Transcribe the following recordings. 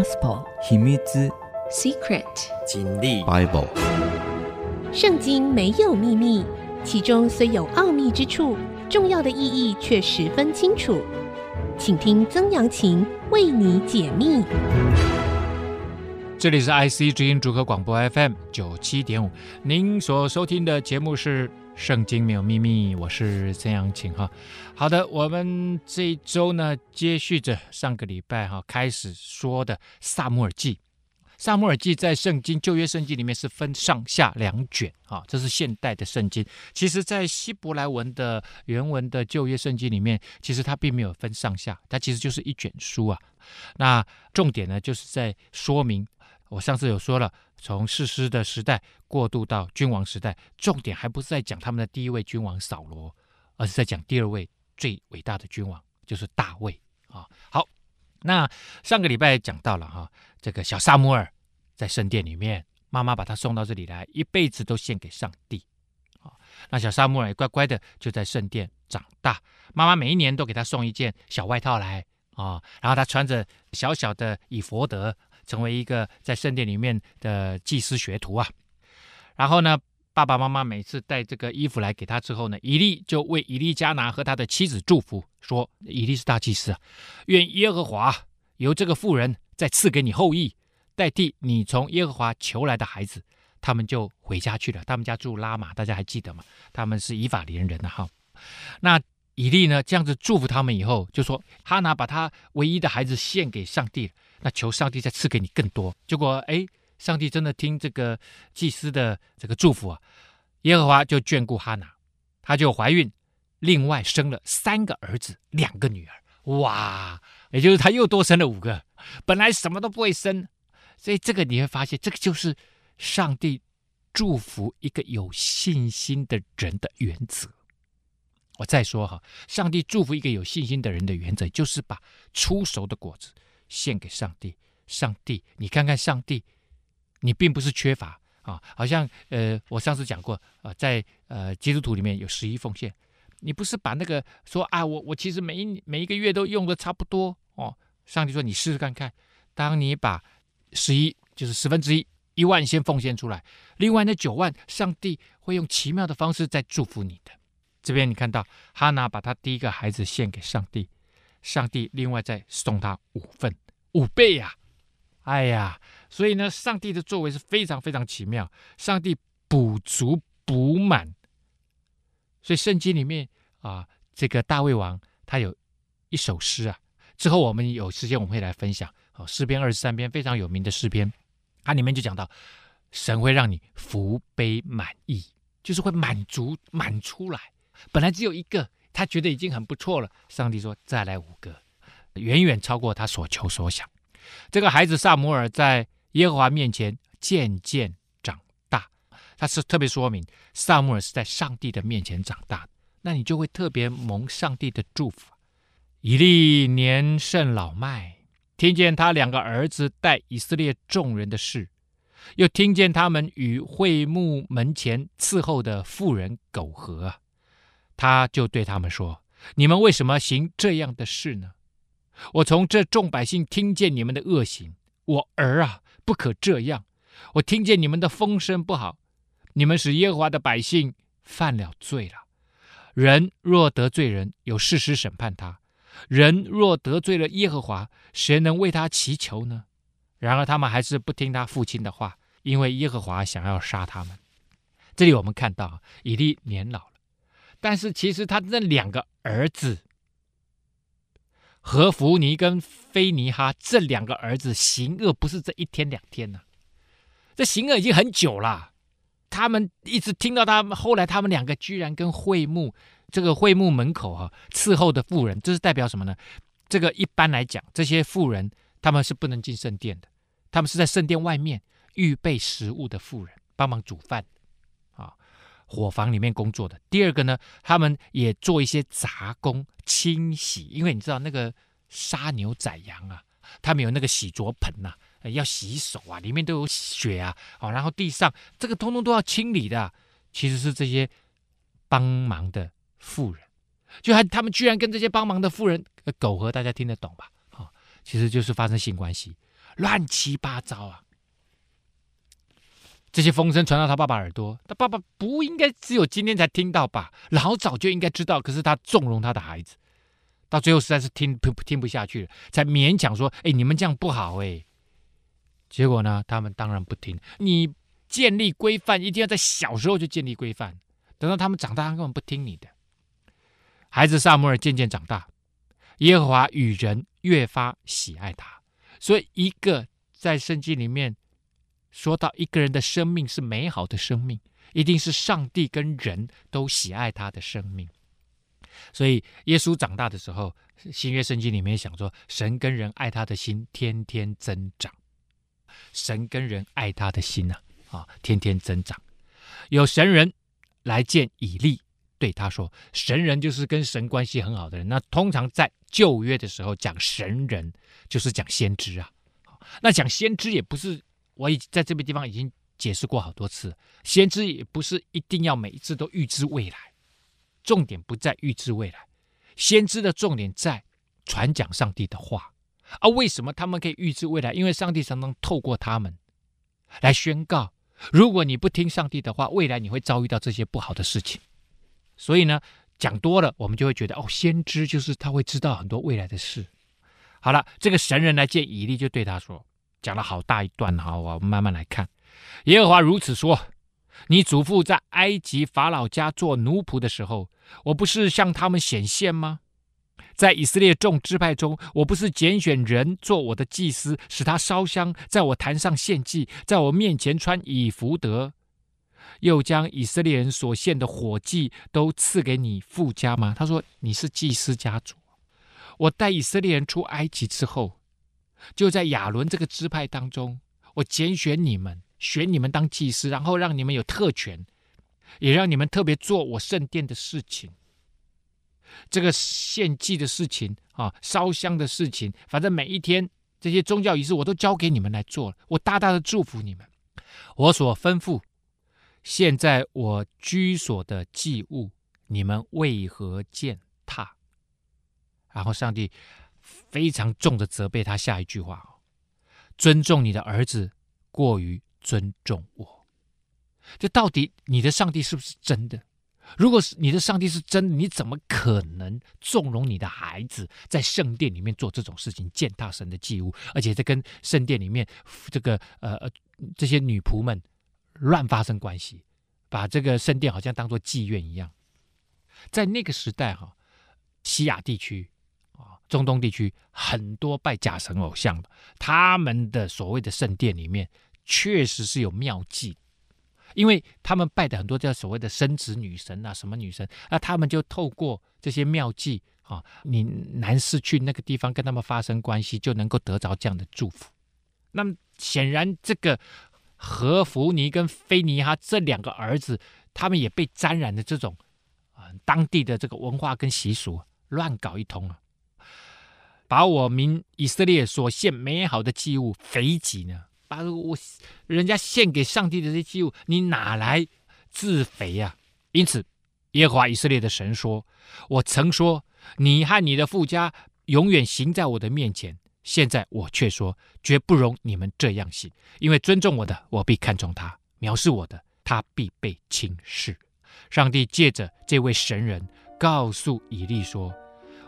Gospel 秘密 Secret 经历 Bible 圣经没有秘密，其中虽有奥秘之处，重要的意义却十分清楚。请听曾阳晴为你解密。这里是 IC 之音主客广播 FM 九七点五，您所收听的节目是《圣经没有秘密》，我是曾阳晴哈。好的，我们这一周呢，接续着上个礼拜哈开始说的《撒母耳记》。撒母耳记在圣经旧约圣经里面是分上下两卷啊，这是现代的圣经。其实，在希伯来文的原文的旧约圣经里面，其实它并没有分上下，它其实就是一卷书啊。那重点呢，就是在说明，我上次有说了，从士师的时代过渡到君王时代，重点还不是在讲他们的第一位君王扫罗，而是在讲第二位最伟大的君王，就是大卫啊。好。那上个礼拜讲到了哈，这个小撒母耳在圣殿里面，妈妈把他送到这里来，一辈子都献给上帝。啊，那小撒母耳也乖乖的就在圣殿长大，妈妈每一年都给他送一件小外套来啊，然后他穿着小小的以弗得，成为一个在圣殿里面的祭司学徒啊。然后呢，爸爸妈妈每次带这个衣服来给他之后呢，以利就为以利加拿和他的妻子祝福，说：“以利是大祭司啊，愿耶和华由这个妇人再赐给你后裔，代替你从耶和华求来的孩子。”他们就回家去了。他们家住拉玛，大家还记得吗？他们是以法莲人的哈。那以利呢，这样子祝福他们以后，就说：“哈拿把他唯一的孩子献给上帝，那求上帝再赐给你更多。”结果哎。上帝真的听这个祭司的这个祝福啊，耶和华就眷顾哈拿，她就怀孕，另外生了三个儿子，两个女儿，哇，也就是她又多生了五个，本来什么都不会生，所以这个你会发现，这个就是上帝祝福一个有信心的人的原则。我再说哈，上帝祝福一个有信心的人的原则，就是把出熟的果子献给上帝。上帝，你看看上帝。你并不是缺乏啊，好像呃，我上次讲过啊，在呃基督徒里面有十一奉献，你不是把那个说啊，我我其实每一每一个月都用的差不多哦。上帝说你试试看看，当你把十一就是十分之一一万先奉献出来，另外那九万，上帝会用奇妙的方式再祝福你的。这边你看到哈拿把他第一个孩子献给上帝，上帝另外再送他五份五倍呀、哎呀。所以呢，上帝的作为是非常非常奇妙，上帝补足补满。所以圣经里面啊，这个大卫王他有一首诗啊，之后我们有时间我们会来分享。哦，诗篇二十三篇非常有名的诗篇，它里面就讲到，神会让你福杯满溢，就是会满足满出来。本来只有一个，他觉得已经很不错了，上帝说再来五个，远远超过他所求所想。这个孩子撒母耳在。耶和华面前渐渐长大，他是特别说明撒母耳是在上帝的面前长大的，那你就会特别蒙上帝的祝福。以利年甚老迈，听见他两个儿子带以色列众人的事，又听见他们与会幕门前伺候的妇人苟合，他就对他们说：“你们为什么行这样的事呢？我从这众百姓听见你们的恶行，我儿啊！”不可这样！我听见你们的风声不好，你们使耶和华的百姓犯了罪了。人若得罪人，有事实审判他；人若得罪了耶和华，谁能为他祈求呢？然而他们还是不听他父亲的话，因为耶和华想要杀他们。这里我们看到以利年老，但是其实他那两个儿子。何弗尼跟菲尼哈这两个儿子行恶不是这一天两天呢、这行恶已经很久了。他们一直听到他们，后来他们两个居然跟会幕这个会幕门口哈、啊、伺候的妇人，这是代表什么呢？这个一般来讲，这些妇人他们是不能进圣殿的，他们是在圣殿外面预备食物的妇人，帮忙煮饭，伙房里面工作的。第二个呢，他们也做一些杂工。清洗，因为你知道那个杀牛宰羊啊，他们有那个洗濯盆呐、啊，要洗手啊，里面都有血啊，哦，然后地上这个通通都要清理的，其实是这些帮忙的妇人，就还他们居然跟这些帮忙的妇人苟合，大家听得懂吧？啊、哦，其实就是发生性关系，乱七八糟啊！这些风声传到他爸爸耳朵，他爸爸不应该只有今天才听到吧？老早就应该知道。可是他纵容他的孩子，到最后实在是听不听不下去了，才勉强说：“哎，你们这样不好哎。”结果呢，他们当然不听。你建立规范一定要在小时候就建立规范，等到他们长大，他根本不听你的。孩子撒母耳渐渐长大，耶和华与人越发喜爱他。所以，一个在圣经里面。说到一个人的生命是美好的生命，一定是上帝跟人都喜爱他的生命。所以耶稣长大的时候，新约圣经里面想说，神跟人爱他的心天天增长。神跟人爱他的心呐，啊，天天增长。有神人来见以利，对他说：“神人就是跟神关系很好的人。”那通常在旧约的时候讲神人，就是讲先知啊。那讲先知也不是。我已在这边地方已经解释过好多次，先知也不是一定要每一次都预知未来，重点不在预知未来，先知的重点在传讲上帝的话。啊，为什么他们可以预知未来？因为上帝常常透过他们来宣告，如果你不听上帝的话，未来你会遭遇到这些不好的事情。所以呢，讲多了，我们就会觉得哦，先知就是他会知道很多未来的事。好了，这个神人来见以利，就对他说。讲了好大一段，好，我慢慢来看。耶和华如此说：你祖父在埃及法老家做奴仆的时候，我不是向他们显现吗？在以色列众支派中，我不是拣选人做我的祭司，使他烧香，在我坛上献祭，在我面前穿以弗得，又将以色列人所献的火祭都赐给你父家吗？他说：你是祭司家族。我带以色列人出埃及之后。就在亚伦这个支派当中，我拣选你们，选你们当祭司，然后让你们有特权，也让你们特别做我圣殿的事情。这个献祭的事情啊，烧香的事情，反正每一天这些宗教仪式，我都交给你们来做了。我大大的祝福你们。我所吩咐，现在我居所的祭物，你们为何践踏？然后上帝。非常重的责备他，下一句话：尊重你的儿子过于尊重我。这到底你的上帝是不是真的？如果是你的上帝是真的，你怎么可能纵容你的孩子在圣殿里面做这种事情，践踏神的祭物，而且在跟圣殿里面这个呃呃这些女仆们乱发生关系，把这个圣殿好像当做妓院一样？在那个时代哈，西亚地区。中东地区很多拜假神偶像的，他们的所谓的圣殿里面确实是有妙计，因为他们拜的很多叫所谓的生殖女神啊，什么女神，那他们就透过这些妙计啊，你男士去那个地方跟他们发生关系，就能够得着这样的祝福。那么显然，这个何弗尼跟菲尼哈这两个儿子，他们也被沾染的这种啊当地的这个文化跟习俗乱搞一通啊。把我民以色列所献美好的祭物肥己呢？把我人家献给上帝的这些祭物，你哪来自肥呀、因此，耶和华以色列的神说：“我曾说你和你的富家永远行在我的面前，现在我却说绝不容你们这样行，因为尊重我的，我必看重他；藐视我的，他必被轻视。”上帝借着这位神人告诉以利说：“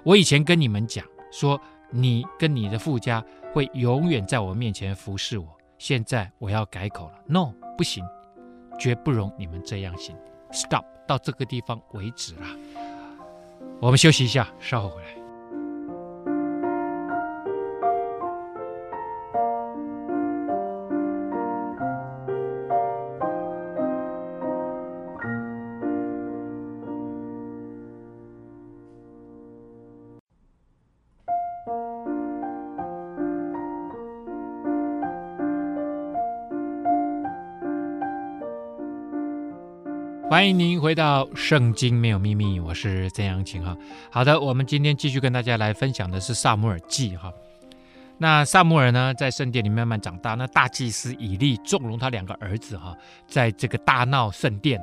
我以前跟你们讲。”说你跟你的富家会永远在我面前服侍我，现在我要改口了。No，不行，绝不容你们这样行。Stop，到这个地方为止了。我们休息一下，稍后回来。欢迎您回到《圣经没有秘密》，我是曾阳晴哈。好的，我们今天继续跟大家来分享的是《撒母耳记》哈。那撒母耳呢，在圣殿里慢慢长大。那大祭司以利纵容他两个儿子哈，在这个大闹圣殿。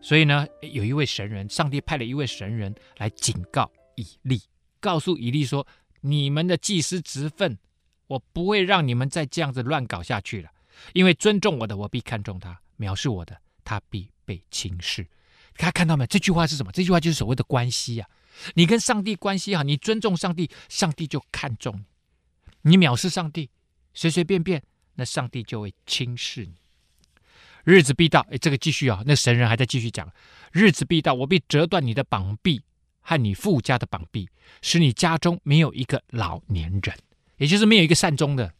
所以呢，有一位神人，上帝派了一位神人来警告以利，告诉以利说：“你们的祭司职分我不会让你们再这样子乱搞下去了。因为尊重我的，我必看重他；藐视我的，他必被轻视。大家看到没有？这句话是什么？这句话就是所谓的关系呀、啊。你跟上帝关系好，你尊重上帝，上帝就看重你；你藐视上帝，随随便便，那上帝就会轻视你。日子必到，哎，这个继续啊，那神人还在继续讲：日子必到，我必折断你的膀臂和你父家的膀臂，使你家中没有一个老年人，也就是没有一个善终的。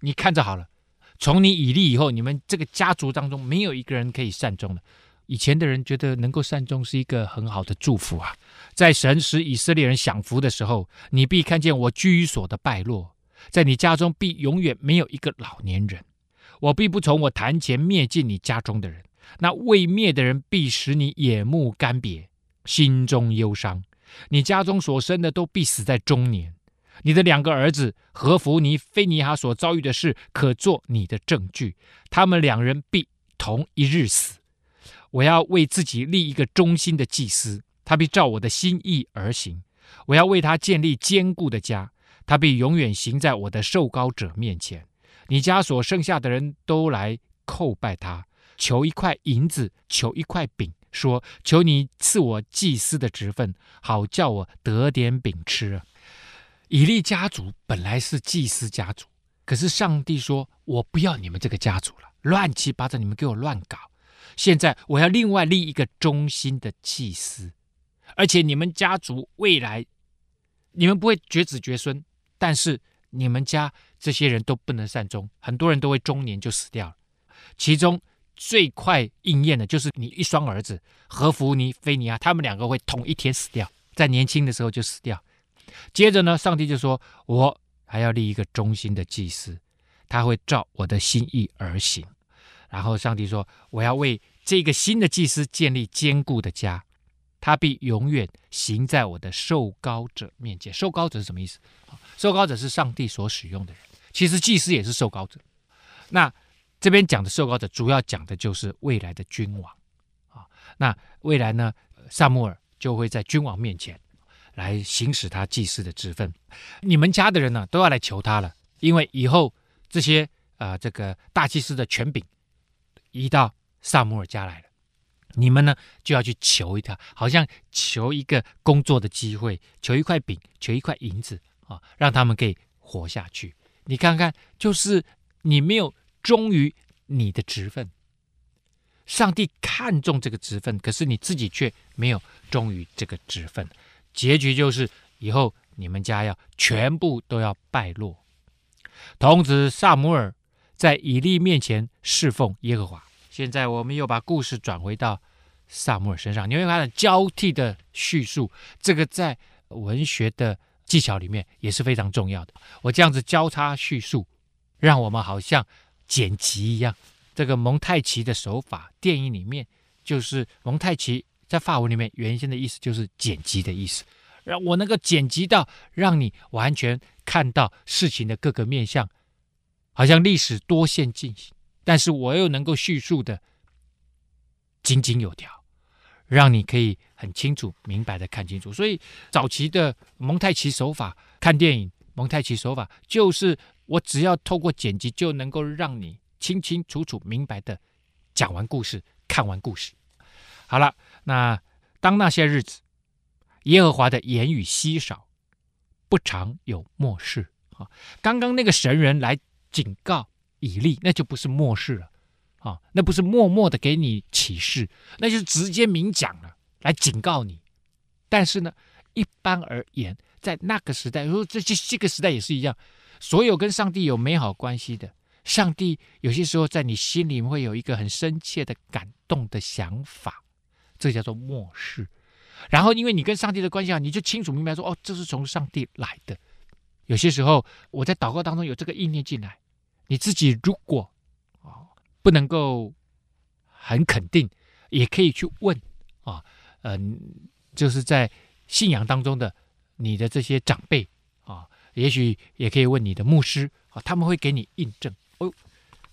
你看着好了。从你以利以后，你们这个家族当中没有一个人可以善终的。以前的人觉得能够善终是一个很好的祝福啊。在神使以色列人享福的时候，你必看见我居所的败落，在你家中必永远没有一个老年人。我必不从我坛前灭尽你家中的人，那未灭的人必使你眼目干瘪，心中忧伤。你家中所生的都必死在中年。你的两个儿子何弗尼、非尼哈所遭遇的事，可作你的证据。他们两人必同一日死。我要为自己立一个忠心的祭司，他必照我的心意而行。我要为他建立坚固的家，他必永远行在我的受膏者面前。你家所剩下的人都来叩拜他，求一块银子，求一块饼，说：求你赐我祭司的职分，好叫我得点饼吃。以利家族本来是祭司家族，可是上帝说：“我不要你们这个家族了，乱七八糟，你们给我乱搞。现在我要另外立一个忠心的祭司，而且你们家族未来，你们不会绝子绝孙，但是你们家这些人都不能善终，很多人都会中年就死掉了。其中最快应验的就是你一双儿子何弗尼、菲尼亚，他们两个会同一天死掉，在年轻的时候就死掉。”接着呢，上帝就说：“我还要立一个忠心的祭司，他会照我的心意而行。”然后上帝说：“我要为这个新的祭司建立坚固的家，他必永远行在我的受膏者面前。”受膏者是什么意思？受膏者是上帝所使用的人，其实祭司也是受膏者。那这边讲的受膏者，主要讲的就是未来的君王啊。那未来呢，撒母耳就会在君王面前。来行使他祭司的职分，你们家的人呢都要来求他了，因为以后这些啊、呃、这个大祭司的权柄移到撒母耳家来了，你们呢就要去求一他，好像求一个工作的机会，求一块饼，求一块银子啊，让他们可以活下去。你看看，就是你没有忠于你的职分，上帝看重这个职分，可是你自己却没有忠于这个职分。结局就是以后你们家要全部都要败落。童子撒母耳在以利面前侍奉耶和华。现在我们又把故事转回到萨摩尔身上，你会发现交替的叙述，这个在文学的技巧里面也是非常重要的。我这样子交叉叙述，让我们好像剪辑一样。这个蒙太奇的手法，电影里面就是蒙太奇。在法文里面，原先的意思就是剪辑的意思，让我能够剪辑到让你完全看到事情的各个面向，好像历史多线进行，但是我又能够叙述的井井有条，让你可以很清楚明白的看清楚。所以早期的蒙太奇手法看电影，蒙太奇手法就是我只要透过剪辑就能够让你清清楚楚明白的讲完故事，看完故事。好了。那当那些日子，耶和华的言语稀少，不常有默示啊。刚刚那个神人来警告以利，那就不是默示了啊，那不是默默的给你启示，那就是直接明讲了，来警告你。但是呢，一般而言，在那个时代，如果这这这个时代也是一样，所有跟上帝有美好关系的，上帝有些时候在你心里会有一个很深切的感动的想法。这叫做默示，然后因为你跟上帝的关系啊，你就清楚明白说，哦，这是从上帝来的。有些时候我在祷告当中有这个意念进来，你自己如果啊不能够很肯定，也可以去问啊，嗯，就是在信仰当中的你的这些长辈啊，也许也可以问你的牧师啊，他们会给你印证哦，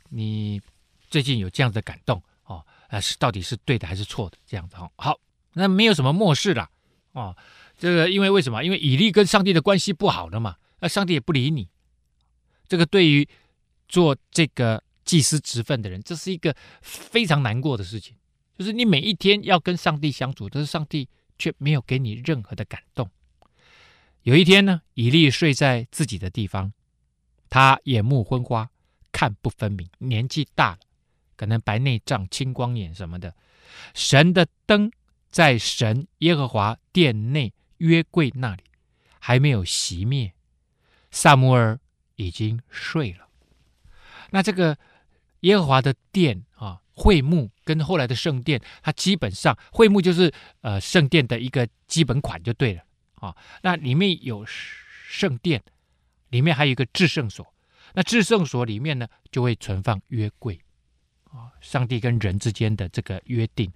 你最近有这样的感动哦。啊，是到底是对的还是错的？这样子哦，好，那没有什么漠视了哦。这个因为为什么？因为以利跟上帝的关系不好了嘛，那上帝也不理你。这个对于做这个祭司职分的人，这是一个非常难过的事情。就是你每一天要跟上帝相处，但是上帝却没有给你任何的感动。有一天呢，以利睡在自己的地方，他眼目昏花，看不分明，年纪大了，可能白内障、青光眼什么的。神的灯在神耶和华殿内约柜那里还没有熄灭，撒母耳已经睡了。那这个耶和华的殿啊，会幕跟后来的圣殿，它基本上会幕就是呃圣殿的一个基本款就对了。啊，那里面有圣殿，里面还有一个至圣所。那至圣所里面呢，就会存放约柜，啊，上帝跟人之间的这个约定。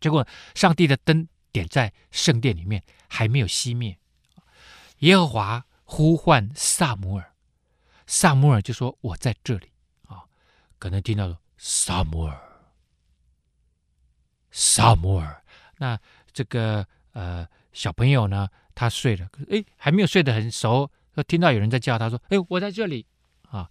结果，上帝的灯点在圣殿里面，还没有熄灭。耶和华呼唤撒母耳，撒摩尔就说：“我在这里。”啊，可能听到说：“撒摩尔，撒摩尔。”那这个呃。小朋友呢，他睡了，哎，还没有睡得很熟，就听到有人在叫他，说：“哎，我在这里啊！”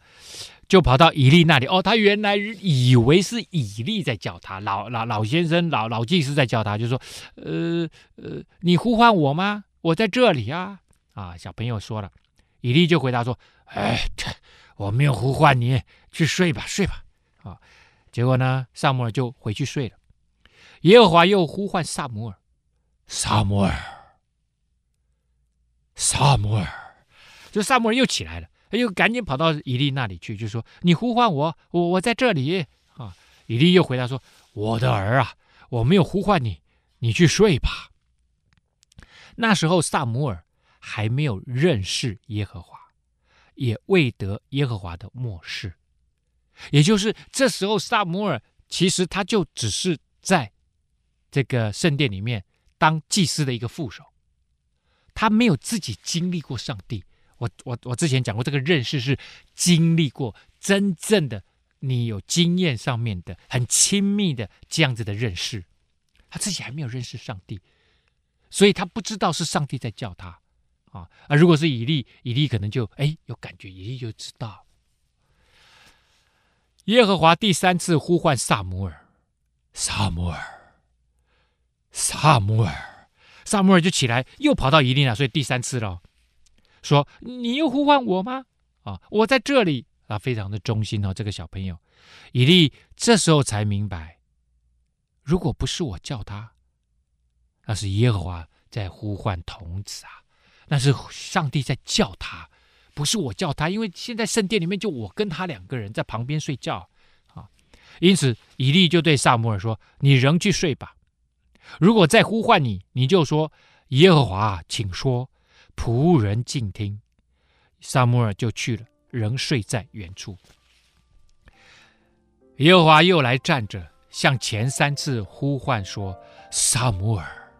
就跑到以利那里。哦，他原来以为是以利在叫他，老老老先生、老老祭司在叫他，就说：“呃呃，你呼唤我吗？我在这里啊！”啊，小朋友说了，以利就回答说：“哎，我没有呼唤你，去睡吧，睡吧。”啊，结果呢，撒母耳就回去睡了。耶和华又呼唤撒母耳，撒母耳。撒母耳，就撒母耳又起来了，又赶紧跑到以利那里去，就说：“你呼唤我，我我在这里啊。”以利又回答说：“我的儿啊，我没有呼唤你，你去睡吧。”那时候撒母耳还没有认识耶和华，也未得耶和华的默示，也就是这时候撒母耳其实他就只是在这个圣殿里面当祭司的一个副手。他没有自己经历过上帝，我我我之前讲过，这个认识是经历过真正的，你有经验上面的很亲密的这样子的认识，他自己还没有认识上帝，所以他不知道是上帝在叫他啊啊！如果是以利，以利可能就哎有感觉，以利就知道。耶和华第三次呼唤撒母耳，撒母耳，撒母耳。撒母耳就起来，又跑到以利那，所以第三次了，说：“你又呼唤我吗？啊，我在这里啊，非常的忠心哦，这个小朋友。”以利这时候才明白，如果不是我叫他，那是耶和华在呼唤童子啊，那是上帝在叫他，不是我叫他，因为现在圣殿里面就我跟他两个人在旁边睡觉啊，因此以利就对撒母耳说：“你仍去睡吧。”如果再呼唤你，你就说：“耶和华，请说，仆人静听。”撒母耳就去了，仍睡在原处。耶和华又来站着，像前三次呼唤说：“撒母耳，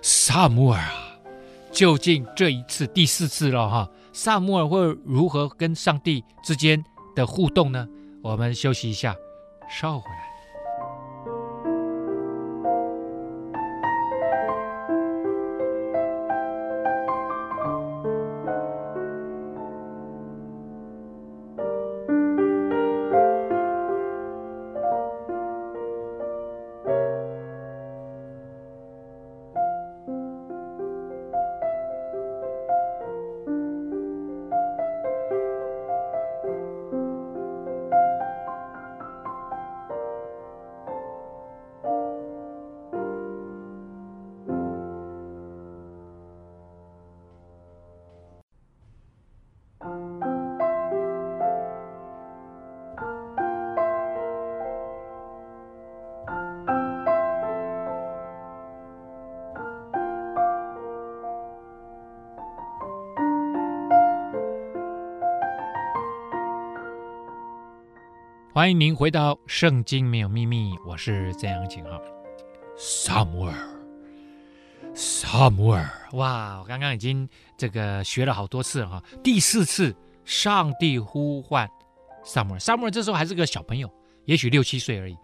撒母耳啊！”究竟这一次第四次了哈，撒母耳会如何跟上帝之间的互动呢？我们休息一下，稍后回来。欢迎您回到《圣经没有秘密》，我是曾阳晴哈。撒母耳，撒母耳，哇！我刚刚已经这个学了好多次了哈。第四次，上帝呼唤撒母耳。撒母耳这时候还是个小朋友，也许六七岁而已。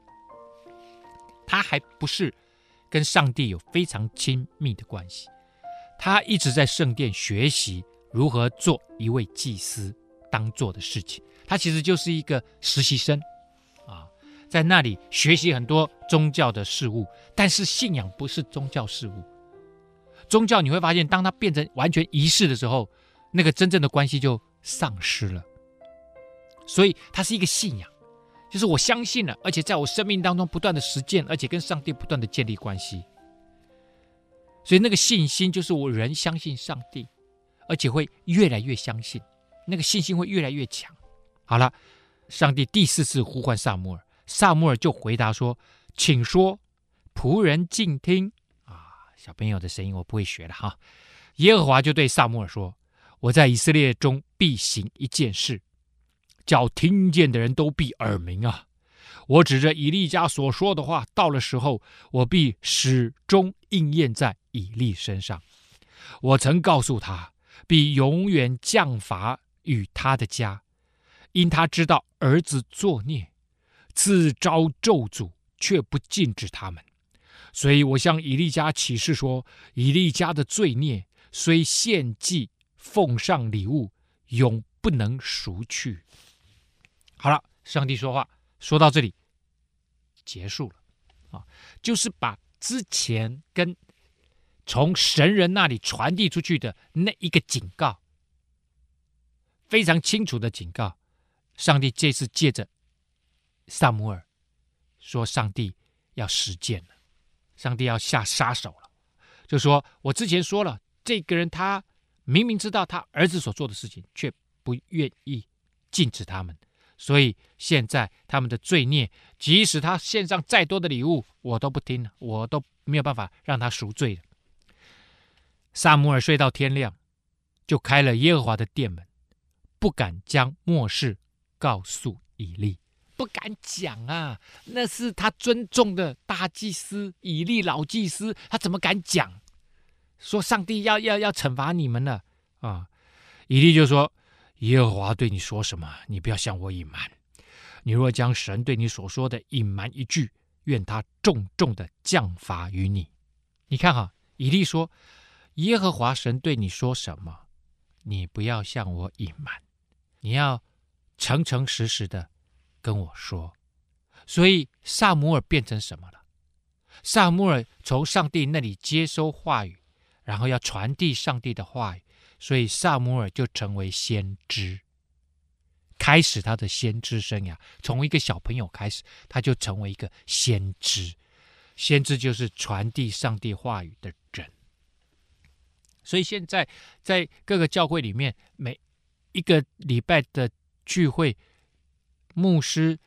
他还不是跟上帝有非常亲密的关系。他一直在圣殿学习如何做一位祭司当做的事情。他其实就是一个实习生啊，在那里学习很多宗教的事物，但是信仰不是宗教事物。宗教你会发现，当它变成完全仪式的时候，那个真正的关系就丧失了。所以它是一个信仰，就是我相信了，而且在我生命当中不断的实践，而且跟上帝不断的建立关系。所以那个信心就是我人相信上帝，而且会越来越相信，那个信心会越来越强。好了，上帝第四次呼唤撒母耳，撒母耳就回答说：“请说，仆人静听。”啊，小朋友的声音我不会学了哈。耶和华就对撒母耳说：“我在以色列中必行一件事，叫听见的人都必耳鸣啊！我指着以利家所说的话，到了时候，我必始终应验在以利身上。我曾告诉他，必永远降罚与他的家。”因他知道儿子作孽，自招咒诅，却不禁止他们，所以我向以利家起誓说：以利家的罪孽虽献祭奉上礼物，永不能赎去。好了，上帝说话说到这里结束了啊，就是把之前跟从神人那里传递出去的那一个警告，非常清楚的警告。上帝这次借着撒母耳说：“上帝要实践了，上帝要下杀手了。”就说：“我之前说了，这个人他明明知道他儿子所做的事情，却不愿意禁止他们，所以现在他们的罪孽，即使他献上再多的礼物，我都不听了，我都没有办法让他赎罪了。”撒母耳睡到天亮，就开了耶和华的殿门，不敢将末事。告诉以利，不敢讲啊！那是他尊重的大祭司以利老祭司，他怎么敢讲？说上帝要要要惩罚你们了啊！以利就说：“耶和华对你说什么？你不要向我隐瞒。你若将神对你所说的隐瞒一句，愿他重重的降罚于你。”你看哈，以利说：“耶和华神对你说什么？你不要向我隐瞒，你要。”诚诚实实的跟我说，所以撒母耳变成什么了？撒母耳从上帝那里接收话语，然后要传递上帝的话语，所以撒母耳就成为先知，开始他的先知生涯。从一个小朋友开始，他就成为一个先知。先知就是传递上帝话语的人。所以现在在各个教会里面，每一个礼拜的。聚会，牧师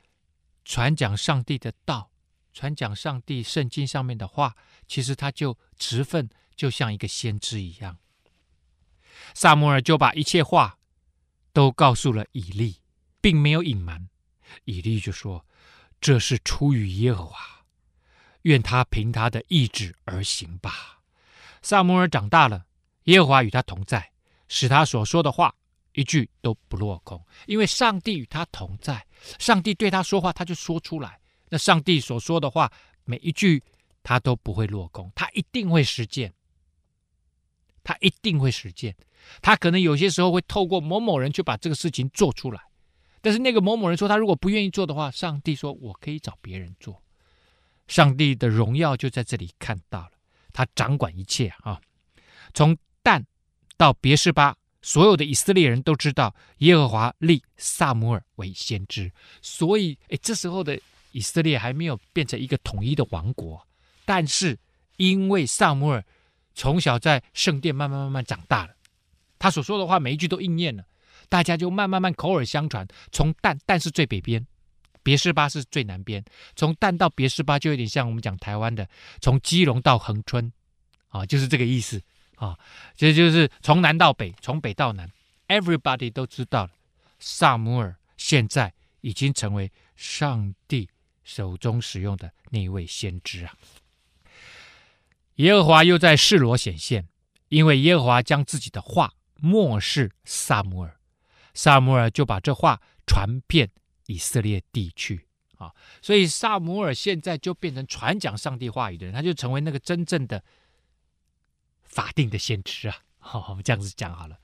传讲上帝的道，传讲上帝圣经上面的话，其实他就职分就像一个先知一样。撒摩尔就把一切话都告诉了以利，并没有隐瞒。以利就说：“这是出于耶和华，愿他凭他的意志而行吧。”撒摩尔长大了，耶和华与他同在，使他所说的话。一句都不落空，因为上帝与他同在，上帝对他说话，他就说出来。那上帝所说的话，每一句他都不会落空，他一定会实践，他一定会实践。他可能有些时候会透过某某人去把这个事情做出来，但是那个某某人说他如果不愿意做的话，上帝说我可以找别人做。上帝的荣耀就在这里看到了，他掌管一切啊，从蛋到别是巴。所有的以色列人都知道耶和华立撒母耳为先知，所以，哎，这时候的以色列还没有变成一个统一的王国，但是因为撒母耳从小在圣殿慢慢慢慢长大了，他所说的话每一句都应验了，大家就慢慢慢口耳相传。从但但是最北边，别是巴是最南边，从但到别是巴就有点像我们讲台湾的从基隆到恒春，啊，就是这个意思。啊，这就是从南到北，从北到南，everybody 都知道了。撒母耳现在已经成为上帝手中使用的那一位先知啊。耶和华又在示罗显现，因为耶和华将自己的话默示撒母耳，撒母耳就把这话传遍以色列地区啊。所以撒母耳现在就变成传讲上帝话语的人，他就成为那个真正的。法定的先知啊，好，我们这样子讲好了。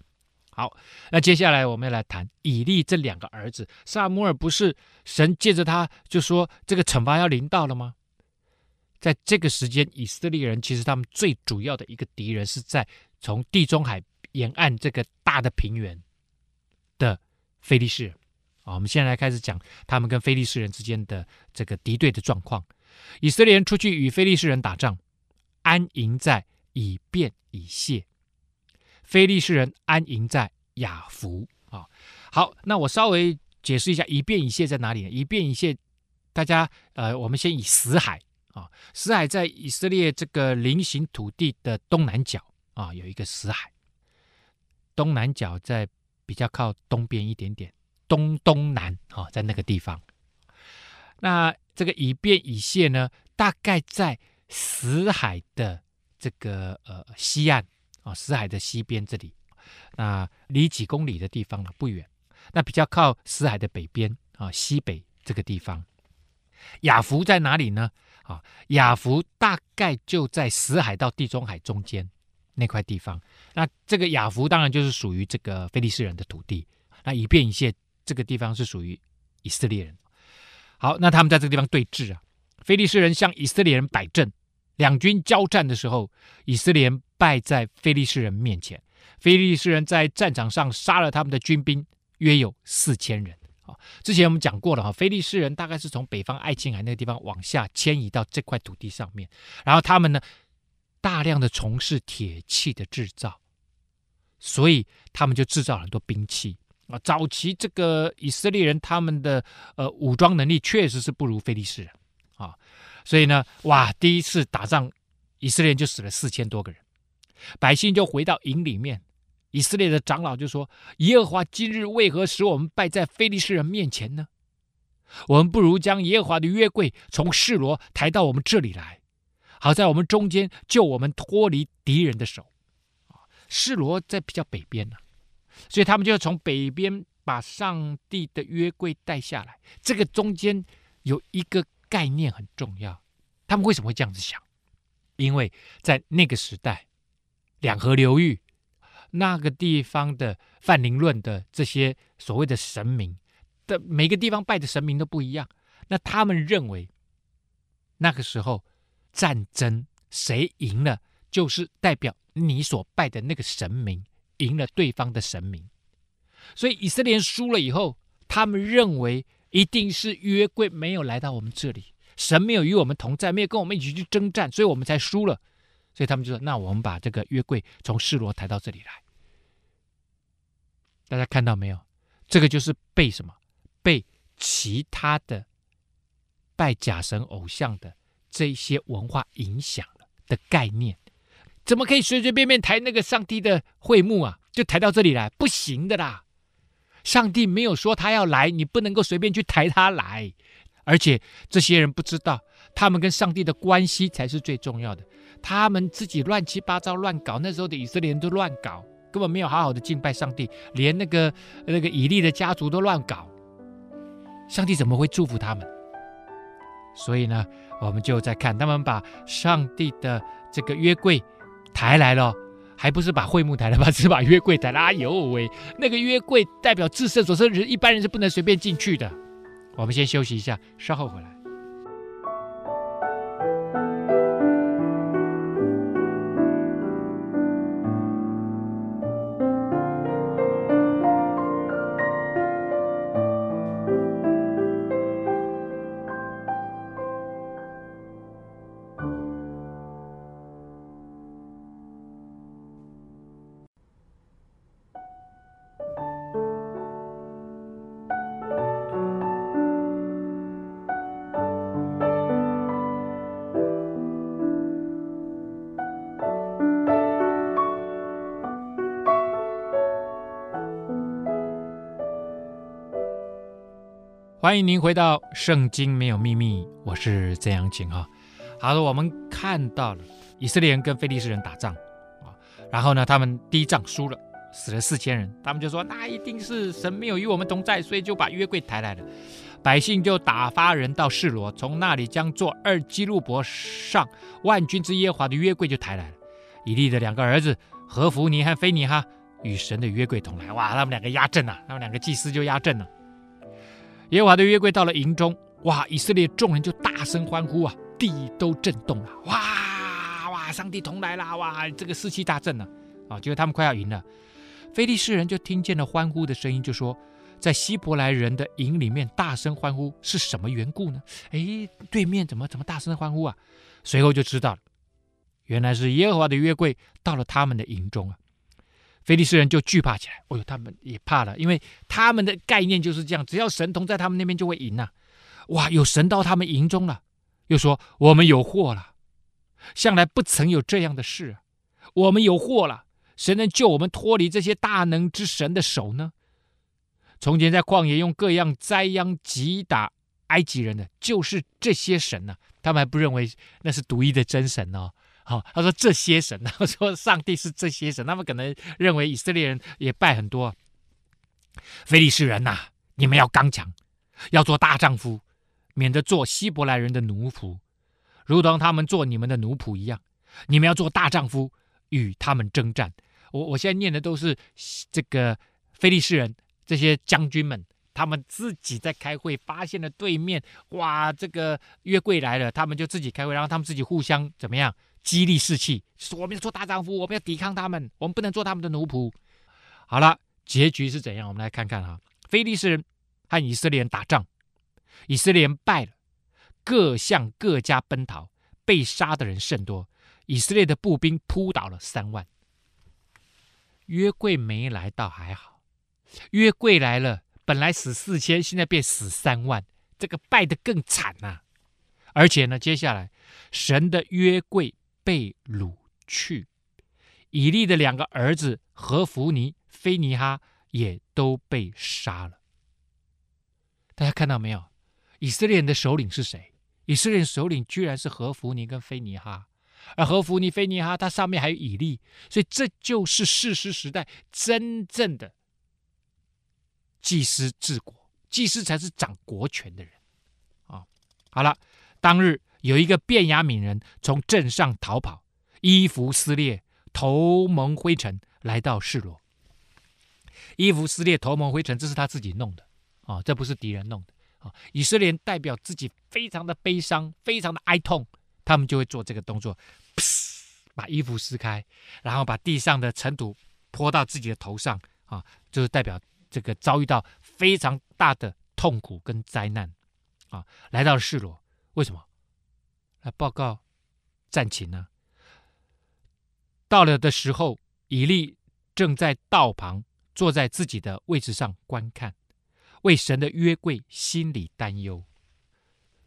好，那接下来我们要来谈以利这两个儿子。撒母耳不是神借着他就说这个惩罚要临到了吗？在这个时间，以色列人其实他们最主要的一个敌人是在从地中海沿岸这个大的平原的非利士。啊，我们现在来开始讲他们跟非利士人之间的这个敌对的状况。以色列人出去与非利士人打仗，安营在以便以谢；非利士人安营在雅弗。啊，好，那我稍微解释一下以便以谢在哪里呢？以便以谢，大家呃，我们先以死海啊，死海在以色列这个菱形土地的东南角啊，有一个死海，东南角在比较靠东边一点点。东东南啊，在那个地方。那这个以便以谢呢，大概在死海的这个呃西岸啊，死海的西边这里，那离几公里的地方呢，不远。那比较靠死海的北边啊，西北这个地方。亚弗在哪里呢？啊，亚弗大概就在死海到地中海中间那块地方。那这个亚弗当然就是属于这个菲利士人的土地。那以便一些。这个地方是属于以色列人。好，那他们在这个地方对峙啊。菲利士人向以色列人摆阵，两军交战的时候，以色列败在非利士人面前。非利士人在战场上杀了他们的军兵，约有四千人。啊，之前我们讲过了哈，非利士人大概是从北方爱琴海那个地方往下迁移到这块土地上面，然后他们呢，大量的从事铁器的制造，所以他们就制造很多兵器。啊，早期这个以色列人他们的呃武装能力确实是不如非利士人，所以呢，哇，第一次打仗，以色列就死了四千多个人，百姓就回到营里面，以色列的长老就说：“耶和华今日为何使我们败在非利士人面前呢？我们不如将耶和华的约柜从示罗抬到我们这里来，好在我们中间救我们脱离敌人的手。”啊，示罗在比较北边呢。所以他们就从北边把上帝的约柜带下来。这个中间有一个概念很重要。他们为什么会这样子想？因为在那个时代，两河流域那个地方的泛灵论的这些所谓的神明的每个地方拜的神明都不一样。那他们认为那个时候战争谁赢了，就是代表你所拜的那个神明。赢了对方的神明，所以以色列输了以后，他们认为一定是约柜没有来到我们这里，神没有与我们同在，没有跟我们一起去征战，所以我们才输了。所以他们就说：“那我们把这个约柜从示罗抬到这里来。”大家看到没有？这个就是被什么？被其他的拜假神偶像的这些文化影响了的概念。怎么可以随随便便抬那个上帝的会幕啊？就抬到这里来，不行的啦！上帝没有说他要来，你不能够随便去抬他来。而且这些人不知道，他们跟上帝的关系才是最重要的。他们自己乱七八糟乱搞，那时候的以色列人都乱搞，根本没有好好的敬拜上帝，连那个那个以利的家族都乱搞，上帝怎么会祝福他们？所以呢，我们就在看他们把上帝的这个约柜。抬来了，还不是把会幕抬了吧？只把约柜抬了。哎呦喂，那个约柜代表至圣所，是人一般人是不能随便进去的。我们先休息一下，稍后回来。欢迎您回到《圣经没有秘密》，我是曾阳晴哈。好的，我们看到了以色列人跟非利士人打仗啊，然后呢，他们第一仗输了，死了四千人。他们就说，那一定是神没有与我们同在，所以就把约柜抬来了。百姓就打发人到示罗，从那里将做二基路伯上万军之耶和华的约柜就抬来了。以利的两个儿子何弗尼和非尼哈与神的约柜同来。哇，他们两个压阵了，他们两个祭司就压阵了。耶和华的约柜到了营中，哇，以色列众人就大声欢呼啊，地都震动了。哇哇，上帝同来了，哇，这个士气大振了啊，结果他们快要赢了。非利士人就听见了欢呼的声音，就说。在希伯来人的营里面大声欢呼是什么缘故呢？哎，对面怎么怎么大声欢呼啊？随后就知道了，原来是耶和华的约柜到了他们的营中啊。菲利斯人就惧怕起来，哦呦，他们也怕了，因为他们的概念就是这样，只要神同在他们那边就会赢呐、哇，有神到他们营中了，又说我们有祸了，向来不曾有这样的事，我们有祸了，谁能救我们脱离这些大能之神的手呢？从前在旷野用各样灾殃击打埃及人的，就是这些神呢、啊。他们还不认为那是独一的真神哦。好，他说这些神，他说上帝是这些神。他们可能认为以色列人也拜很多。非利士人呐、你们要刚强，要做大丈夫，免得做希伯来人的奴仆，如同他们做你们的奴仆一样。你们要做大丈夫，与他们征战。我我现在念的都是这个非利士人。这些将军们，他们自己在开会，发现了对面，哇，这个约柜来了，他们就自己开会，然后他们自己互相怎么样激励士气，说我们要做大丈夫，我们要抵抗他们，我们不能做他们的奴仆。好了，结局是怎样？我们来看看哈，非利士人和以色列人打仗，以色列人败了，各向各家奔逃，被杀的人甚多，以色列的步兵扑倒了三万。约柜没来到还好。约柜来了，本来死四千，现在变死三万，这个败得更惨呐、啊！而且呢，接下来神的约柜被掳去，以利的两个儿子何弗尼、菲尼哈也都被杀了。大家看到没有？以色列人的首领是谁？以色列人首领居然是何弗尼跟菲尼哈，而何弗尼、菲尼哈他上面还有以利，所以这就是士师时代真正的。祭司治国，祭司才是掌国权的人啊！好了，当日有一个便雅悯人从镇上逃跑，衣服撕裂，头蒙灰尘，来到示罗。衣服撕裂，头蒙灰尘，这是他自己弄的啊，这不是敌人弄的啊！以色列人代表自己非常的悲伤，非常的哀痛，他们就会做这个动作，把衣服撕开，然后把地上的尘土泼到自己的头上啊，就是代表。这个遭遇到非常大的痛苦跟灾难，啊，来到了示罗，为什么？来报告战情呢？到了的时候，以利正在道旁坐在自己的位置上观看，为神的约柜心里担忧。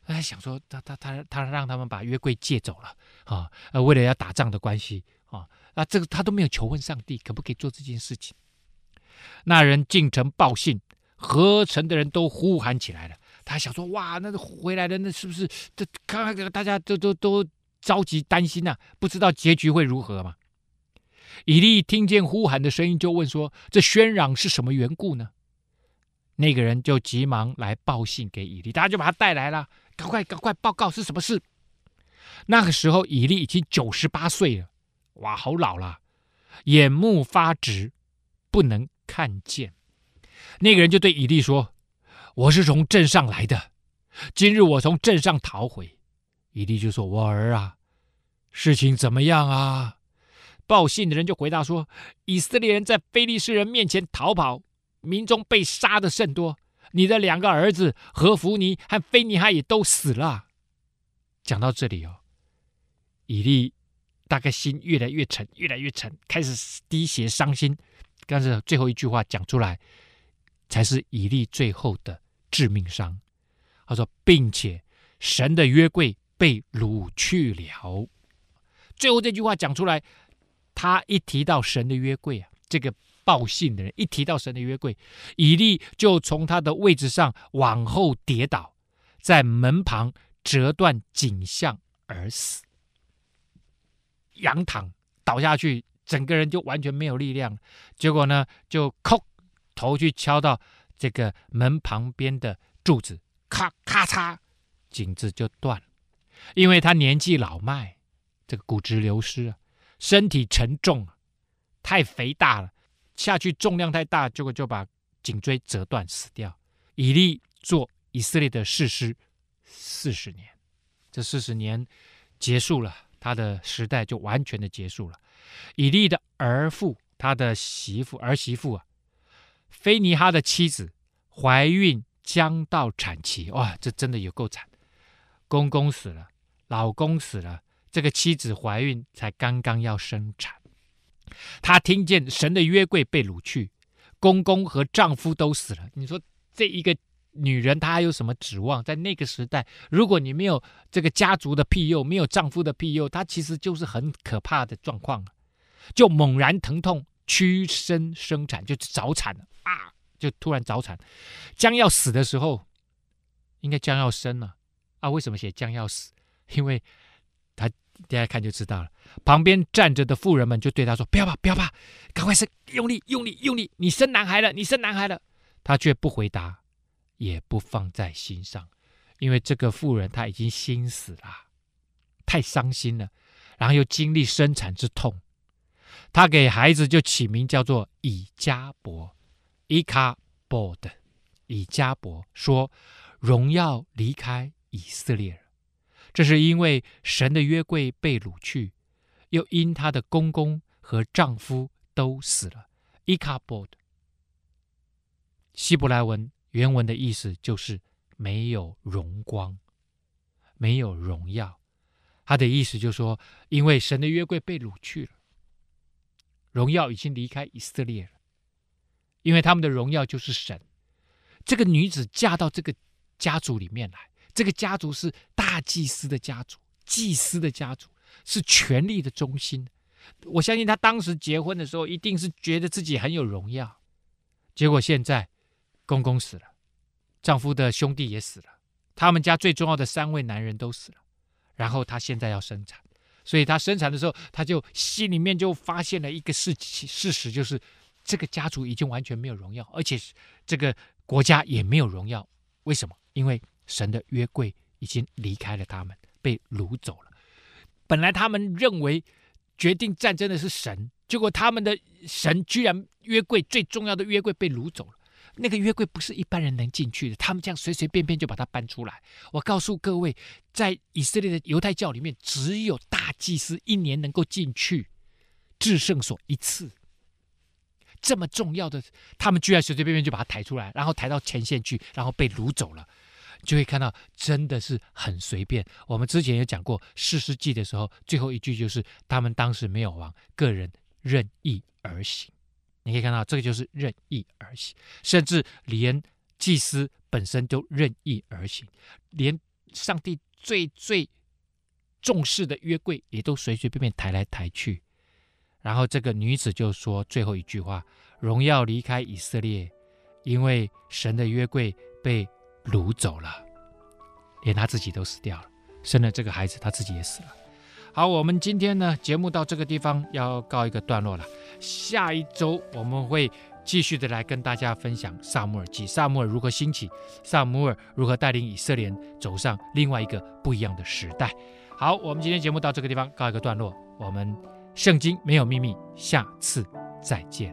他想说，他他他他让他们把约柜借走了啊，呃，为了要打仗的关系啊，那这个他都没有求问上帝，可不可以做这件事情？那人进城报信，合城的人都呼喊起来了。他想说：“哇，那个回来的那是不是这？看看大家都都都着急担心呐、不知道结局会如何嘛？”以利听见呼喊的声音，就问说：“这喧嚷是什么缘故呢？”那个人就急忙来报信给以利，大家就把他带来了，赶快赶快报告是什么事。那个时候，以利已经九十八岁了，哇，好老了，眼目发直，不能。看见那个人就对以利说：“我是从镇上来的，今日我从镇上逃回。”以利就说：“我儿啊，事情怎么样啊？”报信的人就回答说：“以色列人在非利士人面前逃跑，民众被杀的甚多。你的两个儿子何弗尼和非尼哈也都死了。”讲到这里哦，以利大概心越来越沉，越来越沉，开始滴血伤心。但是最后一句话讲出来，才是以利最后的致命伤。他说，并且神的约柜被掳去了。最后这句话讲出来，他一提到神的约柜啊，这个报信的人一提到神的约柜，以利就从他的位置上往后跌倒，在门旁折断颈项而死，仰躺倒下去。整个人就完全没有力量，结果呢，就叩头去敲到这个门旁边的柱子，咔咔嚓，颈子就断了。因为他年纪老迈，这个骨质流失啊，身体沉重啊，太肥大了，下去重量太大，结果就把颈椎折断死掉。以利做以色列的士师四十年，这四十年结束了，他的时代就完全的结束了。以利的儿妇，他的媳妇儿媳妇啊，菲尼哈的妻子怀孕将到产期，哇，这真的有够惨！公公死了，老公死了，这个妻子怀孕才刚刚要生产，她听见神的约柜被掳去，公公和丈夫都死了。你说这一个女人她还有什么指望？在那个时代，如果你没有这个家族的庇佑，没有丈夫的庇佑，她其实就是很可怕的状况。就猛然疼痛，屈身生产，就早产了啊！就突然早产，将要死的时候，应该将要生了啊？为什么写将要死？因为他大家看就知道了。旁边站着的妇人们就对他说：“不要怕，不要怕，赶快生，用力，用力，用力！你生男孩了，你生男孩了。”他却不回答，也不放在心上，因为这个妇人她已经心死了，太伤心了，然后又经历生产之痛。他给孩子就起名叫做以迦博，伊卡博的以迦伯说：“荣耀离开以色列了。”这是因为神的约柜被掳去，又因她的公公和丈夫都死了。伊卡博的希伯来文原文的意思就是没有荣光，没有荣耀。他的意思就说，因为神的约柜被掳去了。荣耀已经离开以色列了，因为他们的荣耀就是神。这个女子嫁到这个家族里面来，这个家族是大祭司的家族，祭司的家族是权力的中心。我相信她当时结婚的时候，一定是觉得自己很有荣耀。结果现在公公死了，丈夫的兄弟也死了，他们家最重要的三位男人都死了，然后她现在要生产。所以他生产的时候，他就心里面就发现了一个事事实，就是这个家族已经完全没有荣耀，而且这个国家也没有荣耀。为什么？因为神的约柜已经离开了他们，被掳走了。本来他们认为决定战争的是神，结果他们的神居然约柜最重要的约柜被掳走了。那个约柜不是一般人能进去的，他们这样随随便便就把它搬出来。我告诉各位，在以色列的犹太教里面，只有大祭司一年能够进去至圣所一次。这么重要的，他们居然随随便便就把它抬出来，然后抬到前线去，然后被掳走了。就会看到真的是很随便。我们之前有讲过士师记的时候，最后一句就是他们当时没有王，个人任意而行。你可以看到，这个就是任意而行，甚至连祭司本身都任意而行，连上帝最最重视的约柜也都随随便便抬来抬去。然后这个女子就说最后一句话：“荣耀离开以色列，因为神的约柜被掳走了，连他自己都死掉了，生了这个孩子，他自己也死了。”好，我们今天呢，节目到这个地方要告一个段落了。下一周我们会继续的来跟大家分享撒母耳记，撒母耳如何兴起，撒母耳如何带领以色列走上另外一个不一样的时代。好，我们今天节目到这个地方告一个段落，我们圣经没有秘密，下次再见。